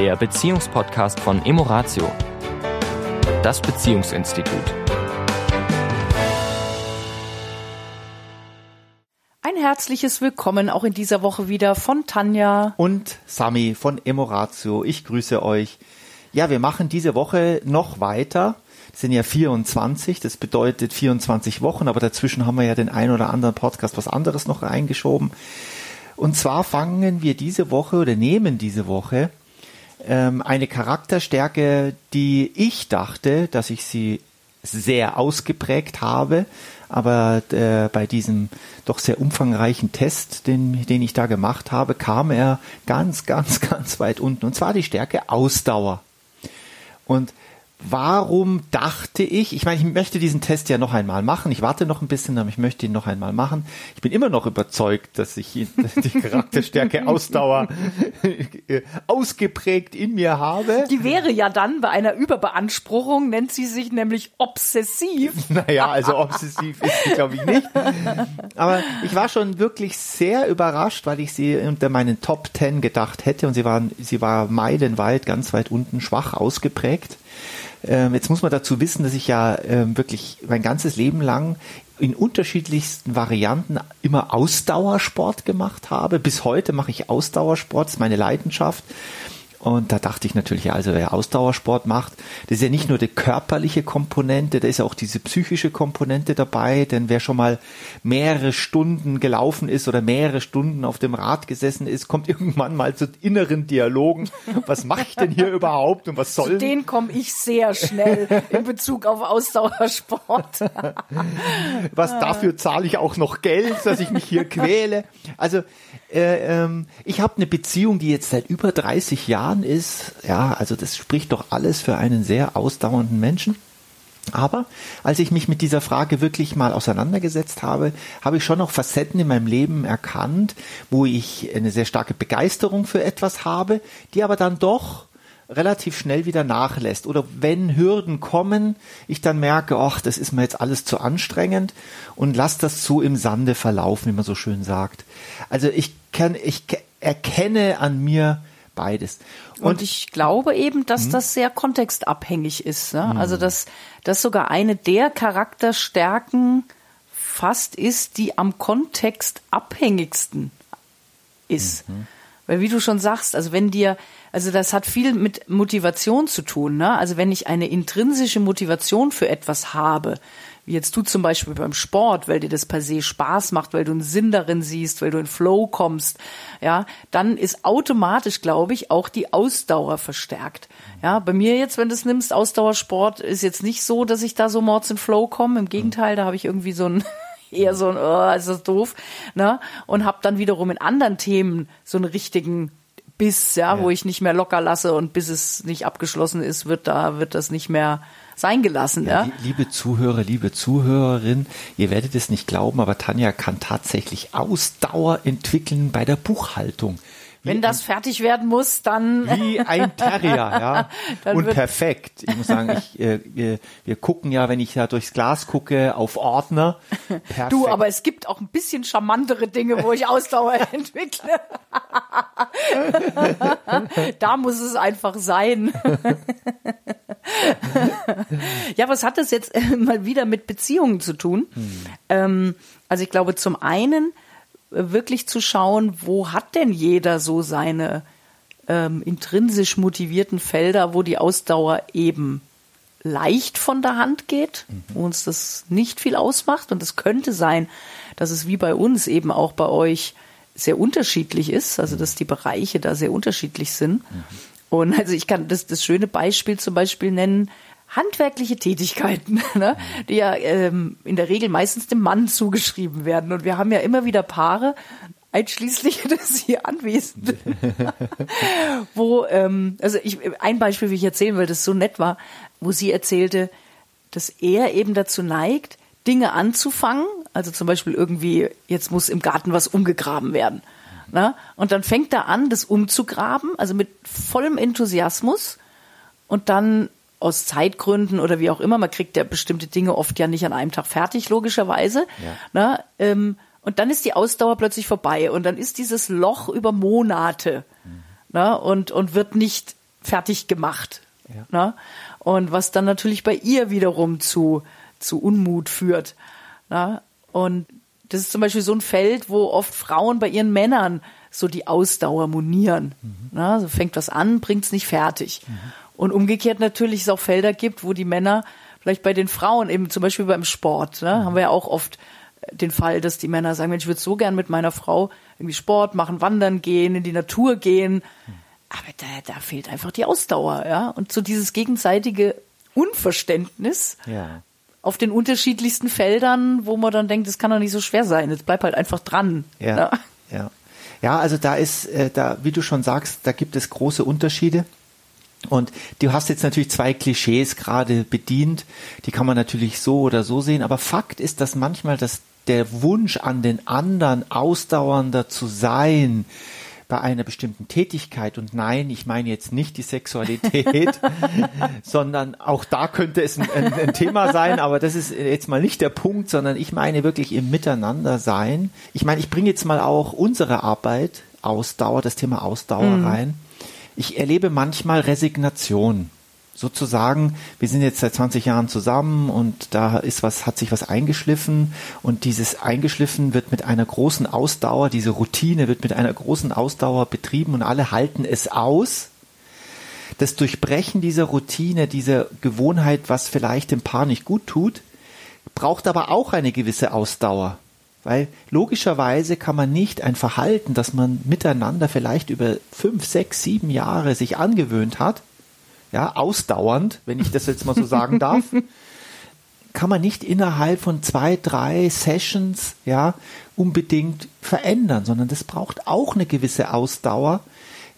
der Beziehungspodcast von Emoratio, das Beziehungsinstitut. Ein herzliches Willkommen auch in dieser Woche wieder von Tanja und Sami von Emoratio. Ich grüße euch. Ja, wir machen diese Woche noch weiter. Das sind ja 24, das bedeutet 24 Wochen, aber dazwischen haben wir ja den ein oder anderen Podcast was anderes noch reingeschoben. Und zwar fangen wir diese Woche oder nehmen diese Woche ähm, eine Charakterstärke, die ich dachte, dass ich sie sehr ausgeprägt habe, aber äh, bei diesem doch sehr umfangreichen Test, den, den ich da gemacht habe, kam er ganz, ganz, ganz weit unten. Und zwar die Stärke Ausdauer. Und warum dachte ich, ich meine, ich möchte diesen Test ja noch einmal machen. Ich warte noch ein bisschen, aber ich möchte ihn noch einmal machen. Ich bin immer noch überzeugt, dass ich die Charakterstärke Ausdauer ausgeprägt in mir habe. Die wäre ja dann bei einer Überbeanspruchung, nennt sie sich nämlich obsessiv. Naja, also obsessiv ist sie, glaube ich, nicht. Aber ich war schon wirklich sehr überrascht, weil ich sie unter meinen Top Ten gedacht hätte und sie waren, sie war meilenweit ganz weit unten schwach ausgeprägt. Ähm, jetzt muss man dazu wissen, dass ich ja ähm, wirklich mein ganzes Leben lang in unterschiedlichsten Varianten immer Ausdauersport gemacht habe. Bis heute mache ich Ausdauersport, ist meine Leidenschaft. Und da dachte ich natürlich, also wer Ausdauersport macht, das ist ja nicht nur die körperliche Komponente, da ist ja auch diese psychische Komponente dabei, denn wer schon mal mehrere Stunden gelaufen ist oder mehrere Stunden auf dem Rad gesessen ist, kommt irgendwann mal zu inneren Dialogen. Was mache ich denn hier überhaupt und was soll? Zu denen komme ich sehr schnell in Bezug auf Ausdauersport. was dafür zahle ich auch noch Geld, dass ich mich hier quäle. Also äh, ähm, ich habe eine Beziehung, die jetzt seit über 30 Jahren ist. Ja, also das spricht doch alles für einen sehr ausdauernden Menschen. Aber als ich mich mit dieser Frage wirklich mal auseinandergesetzt habe, habe ich schon noch Facetten in meinem Leben erkannt, wo ich eine sehr starke Begeisterung für etwas habe, die aber dann doch relativ schnell wieder nachlässt. Oder wenn Hürden kommen, ich dann merke, ach, das ist mir jetzt alles zu anstrengend und lass das so im Sande verlaufen, wie man so schön sagt. Also ich kann, ich erkenne an mir beides. Und, und ich glaube eben, dass hm? das sehr kontextabhängig ist. Ne? Hm. Also dass das sogar eine der Charakterstärken fast ist, die am Kontext abhängigsten ist. Mhm. Weil wie du schon sagst, also wenn dir also das hat viel mit Motivation zu tun. Ne? Also wenn ich eine intrinsische Motivation für etwas habe, wie jetzt du zum Beispiel beim Sport, weil dir das per se Spaß macht, weil du einen Sinn darin siehst, weil du in Flow kommst, ja, dann ist automatisch, glaube ich, auch die Ausdauer verstärkt. Ja, bei mir jetzt, wenn du es nimmst, Ausdauersport ist jetzt nicht so, dass ich da so mords in Flow komme. Im Gegenteil, da habe ich irgendwie so ein eher so ein, oh, ist das doof, ne? Und habe dann wiederum in anderen Themen so einen richtigen Biss, ja, ja, wo ich nicht mehr locker lasse und bis es nicht abgeschlossen ist, wird da, wird das nicht mehr sein gelassen. Ja, ja. Liebe Zuhörer, liebe Zuhörerin, ihr werdet es nicht glauben, aber Tanja kann tatsächlich Ausdauer entwickeln bei der Buchhaltung. Wenn das fertig werden muss, dann. Wie ein Terrier, ja. und perfekt. Ich muss sagen, ich, äh, wir, gucken ja, wenn ich ja durchs Glas gucke, auf Ordner. Perfekt. Du, aber es gibt auch ein bisschen charmantere Dinge, wo ich Ausdauer entwickle. da muss es einfach sein. ja, was hat das jetzt mal wieder mit Beziehungen zu tun? Hm. Ähm, also ich glaube, zum einen wirklich zu schauen, wo hat denn jeder so seine ähm, intrinsisch motivierten Felder, wo die Ausdauer eben leicht von der Hand geht, wo uns das nicht viel ausmacht. Und es könnte sein, dass es wie bei uns eben auch bei euch sehr unterschiedlich ist, also dass die Bereiche da sehr unterschiedlich sind. Und also ich kann das, das schöne Beispiel zum Beispiel nennen, handwerkliche Tätigkeiten, ne, die ja ähm, in der Regel meistens dem Mann zugeschrieben werden. Und wir haben ja immer wieder Paare, einschließlich des hier Anwesenden, wo, ähm, also ich, ein Beispiel, wie ich erzählen will, das so nett war, wo sie erzählte, dass er eben dazu neigt, Dinge anzufangen, also zum Beispiel irgendwie, jetzt muss im Garten was umgegraben werden. Ne? Und dann fängt er an, das umzugraben, also mit vollem Enthusiasmus. Und dann aus Zeitgründen oder wie auch immer, man kriegt ja bestimmte Dinge oft ja nicht an einem Tag fertig, logischerweise. Ja. Ne? Ähm, und dann ist die Ausdauer plötzlich vorbei und dann ist dieses Loch über Monate mhm. ne? und, und wird nicht fertig gemacht. Ja. Ne? Und was dann natürlich bei ihr wiederum zu, zu Unmut führt. Ne? Und das ist zum Beispiel so ein Feld, wo oft Frauen bei ihren Männern so die Ausdauer monieren. Mhm. Ne? So fängt was an, bringt es nicht fertig. Mhm. Und umgekehrt natürlich es auch Felder gibt, wo die Männer vielleicht bei den Frauen eben zum Beispiel beim Sport, ne, mhm. haben wir ja auch oft den Fall, dass die Männer sagen, Mensch, ich würde so gern mit meiner Frau irgendwie Sport machen, wandern gehen, in die Natur gehen. Mhm. Aber da, da fehlt einfach die Ausdauer, ja. Und so dieses gegenseitige Unverständnis ja. Auf den unterschiedlichsten Feldern, wo man dann denkt, das kann doch nicht so schwer sein. Jetzt bleib halt einfach dran. Ja. Ja, ja. ja also da ist, äh, da, wie du schon sagst, da gibt es große Unterschiede. Und du hast jetzt natürlich zwei Klischees gerade bedient, die kann man natürlich so oder so sehen, aber Fakt ist, dass manchmal das, der Wunsch an den anderen ausdauernder zu sein, bei einer bestimmten Tätigkeit und nein, ich meine jetzt nicht die Sexualität, sondern auch da könnte es ein, ein, ein, Thema sein, aber das ist jetzt mal nicht der Punkt, sondern ich meine wirklich im Miteinander sein. Ich meine, ich bringe jetzt mal auch unsere Arbeit Ausdauer, das Thema Ausdauer mhm. rein. Ich erlebe manchmal Resignation sozusagen, wir sind jetzt seit 20 Jahren zusammen und da ist was, hat sich was eingeschliffen und dieses eingeschliffen wird mit einer großen Ausdauer, diese Routine wird mit einer großen Ausdauer betrieben und alle halten es aus. Das Durchbrechen dieser Routine, dieser Gewohnheit, was vielleicht dem Paar nicht gut tut, braucht aber auch eine gewisse Ausdauer. Weil logischerweise kann man nicht ein Verhalten, das man miteinander vielleicht über fünf, sechs, sieben Jahre sich angewöhnt hat, ja, ausdauernd, wenn ich das jetzt mal so sagen darf, kann man nicht innerhalb von zwei, drei Sessions, ja, unbedingt verändern, sondern das braucht auch eine gewisse Ausdauer,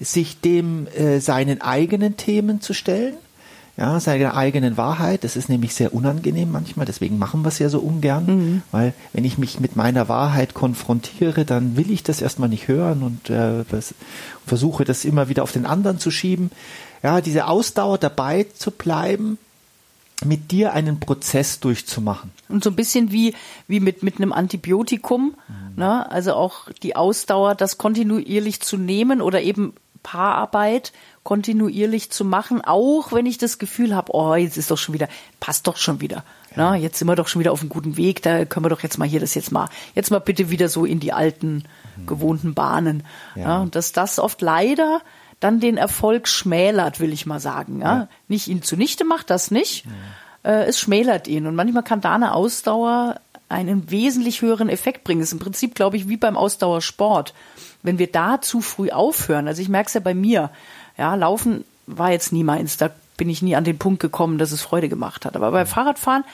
sich dem äh, seinen eigenen Themen zu stellen, ja, seiner eigenen Wahrheit. Das ist nämlich sehr unangenehm manchmal, deswegen machen wir es ja so ungern, mhm. weil wenn ich mich mit meiner Wahrheit konfrontiere, dann will ich das erstmal nicht hören und äh, versuche das immer wieder auf den anderen zu schieben ja, diese Ausdauer dabei zu bleiben, mit dir einen Prozess durchzumachen. Und so ein bisschen wie, wie mit, mit einem Antibiotikum, mhm. ne? also auch die Ausdauer, das kontinuierlich zu nehmen oder eben Paararbeit kontinuierlich zu machen, auch wenn ich das Gefühl habe, oh, jetzt ist doch schon wieder, passt doch schon wieder. Ja. Na, jetzt sind wir doch schon wieder auf einem guten Weg, da können wir doch jetzt mal hier das jetzt mal, jetzt mal bitte wieder so in die alten, mhm. gewohnten Bahnen. Ja. ja. dass das oft leider dann den Erfolg schmälert, will ich mal sagen. Ja? ja. Nicht ihn zunichte macht, das nicht. Ja. Äh, es schmälert ihn. Und manchmal kann da eine Ausdauer einen wesentlich höheren Effekt bringen. Das ist im Prinzip, glaube ich, wie beim Ausdauersport. Wenn wir da zu früh aufhören, also ich merke es ja bei mir, ja, Laufen war jetzt nie meins, da bin ich nie an den Punkt gekommen, dass es Freude gemacht hat. Aber beim Fahrradfahren,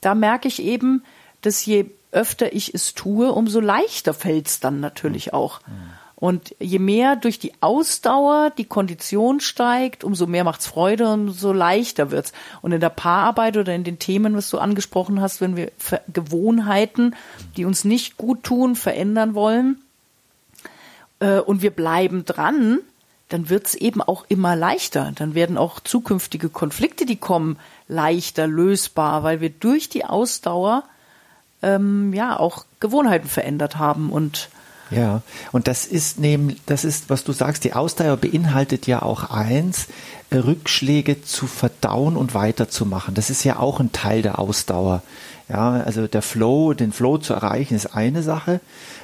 da merke ich eben, dass je öfter ich es tue, umso leichter fällt es dann natürlich auch. Mhm. Und je mehr durch die Ausdauer die Kondition steigt, umso mehr macht's Freude und umso leichter wird's. Und in der Paararbeit oder in den Themen, was du angesprochen hast, wenn wir Gewohnheiten, die uns nicht gut tun, verändern wollen, äh, und wir bleiben dran, dann wird's eben auch immer leichter. Dann werden auch zukünftige Konflikte, die kommen, leichter lösbar, weil wir durch die Ausdauer ähm, ja auch Gewohnheiten verändert haben und ja, und das ist neben, das ist, was du sagst, die Ausdauer beinhaltet ja auch eins, Rückschläge zu verdauen und weiterzumachen. Das ist ja auch ein Teil der Ausdauer. Ja, also der Flow, den Flow zu erreichen, ist eine Sache,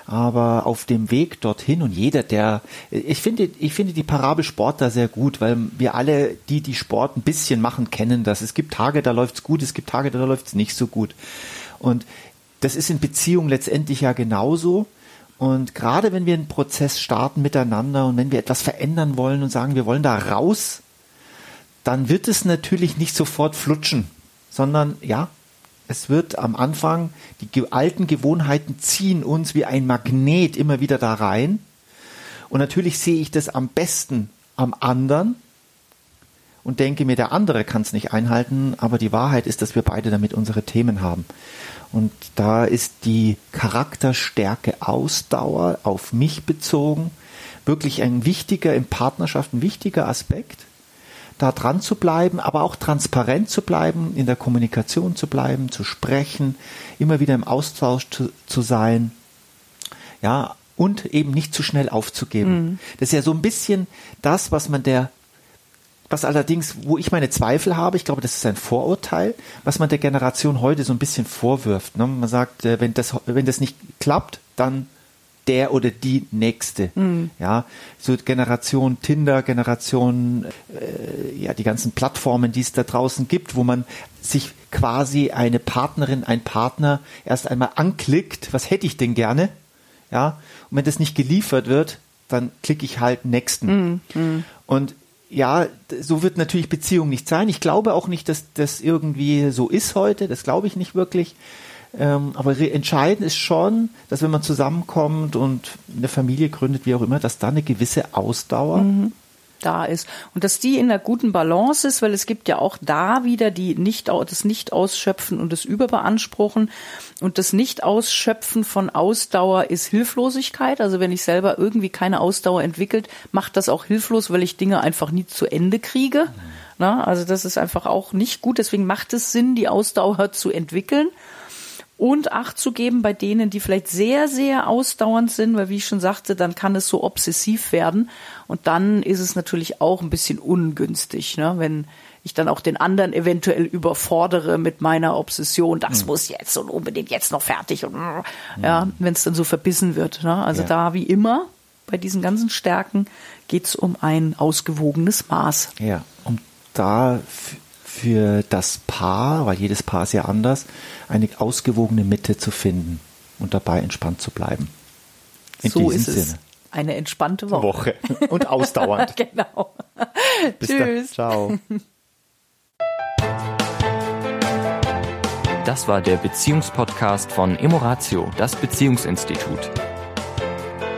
aber auf dem Weg dorthin und jeder, der, ich finde, ich finde die Parabel Sport da sehr gut, weil wir alle, die die Sport ein bisschen machen, kennen das. Es gibt Tage, da läuft's gut, es gibt Tage, da läuft's nicht so gut. Und das ist in Beziehung letztendlich ja genauso. Und gerade wenn wir einen Prozess starten miteinander und wenn wir etwas verändern wollen und sagen, wir wollen da raus, dann wird es natürlich nicht sofort flutschen, sondern ja, es wird am Anfang, die alten Gewohnheiten ziehen uns wie ein Magnet immer wieder da rein. Und natürlich sehe ich das am besten am anderen und denke mir, der andere kann es nicht einhalten, aber die Wahrheit ist, dass wir beide damit unsere Themen haben. Und da ist die Charakterstärke Ausdauer auf mich bezogen wirklich ein wichtiger, in Partnerschaft ein wichtiger Aspekt, da dran zu bleiben, aber auch transparent zu bleiben, in der Kommunikation zu bleiben, zu sprechen, immer wieder im Austausch zu, zu sein. Ja, und eben nicht zu schnell aufzugeben. Mhm. Das ist ja so ein bisschen das, was man der was allerdings, wo ich meine Zweifel habe, ich glaube, das ist ein Vorurteil, was man der Generation heute so ein bisschen vorwirft. Ne? Man sagt, äh, wenn das, wenn das nicht klappt, dann der oder die nächste. Mhm. Ja, so Generation Tinder, Generation, äh, ja, die ganzen Plattformen, die es da draußen gibt, wo man sich quasi eine Partnerin, ein Partner erst einmal anklickt, was hätte ich denn gerne? Ja, und wenn das nicht geliefert wird, dann klicke ich halt nächsten. Mhm. Und ja, so wird natürlich Beziehung nicht sein. Ich glaube auch nicht, dass das irgendwie so ist heute. Das glaube ich nicht wirklich. Ähm, aber entscheidend ist schon, dass wenn man zusammenkommt und eine Familie gründet, wie auch immer, dass da eine gewisse Ausdauer mhm da ist und dass die in einer guten Balance ist, weil es gibt ja auch da wieder die nicht das Nicht-Ausschöpfen und das Überbeanspruchen und das Nicht-Ausschöpfen von Ausdauer ist Hilflosigkeit. Also wenn ich selber irgendwie keine Ausdauer entwickelt, macht das auch hilflos, weil ich Dinge einfach nie zu Ende kriege. Na, also das ist einfach auch nicht gut. Deswegen macht es Sinn, die Ausdauer zu entwickeln und Acht zu geben bei denen, die vielleicht sehr, sehr ausdauernd sind, weil wie ich schon sagte, dann kann es so obsessiv werden und dann ist es natürlich auch ein bisschen ungünstig, ne? wenn ich dann auch den anderen eventuell überfordere mit meiner Obsession, das mhm. muss jetzt und unbedingt jetzt noch fertig und ja, mhm. wenn es dann so verbissen wird. Ne? Also ja. da wie immer bei diesen ganzen Stärken geht es um ein ausgewogenes Maß. Ja, um da für das Paar, weil jedes Paar ist ja anders, eine ausgewogene Mitte zu finden und dabei entspannt zu bleiben. In so ist Sinne. es. Eine entspannte Woche. Woche. Und ausdauernd. genau. Bis Tschüss. Dann. Ciao. Das war der Beziehungspodcast von Emoratio, das Beziehungsinstitut.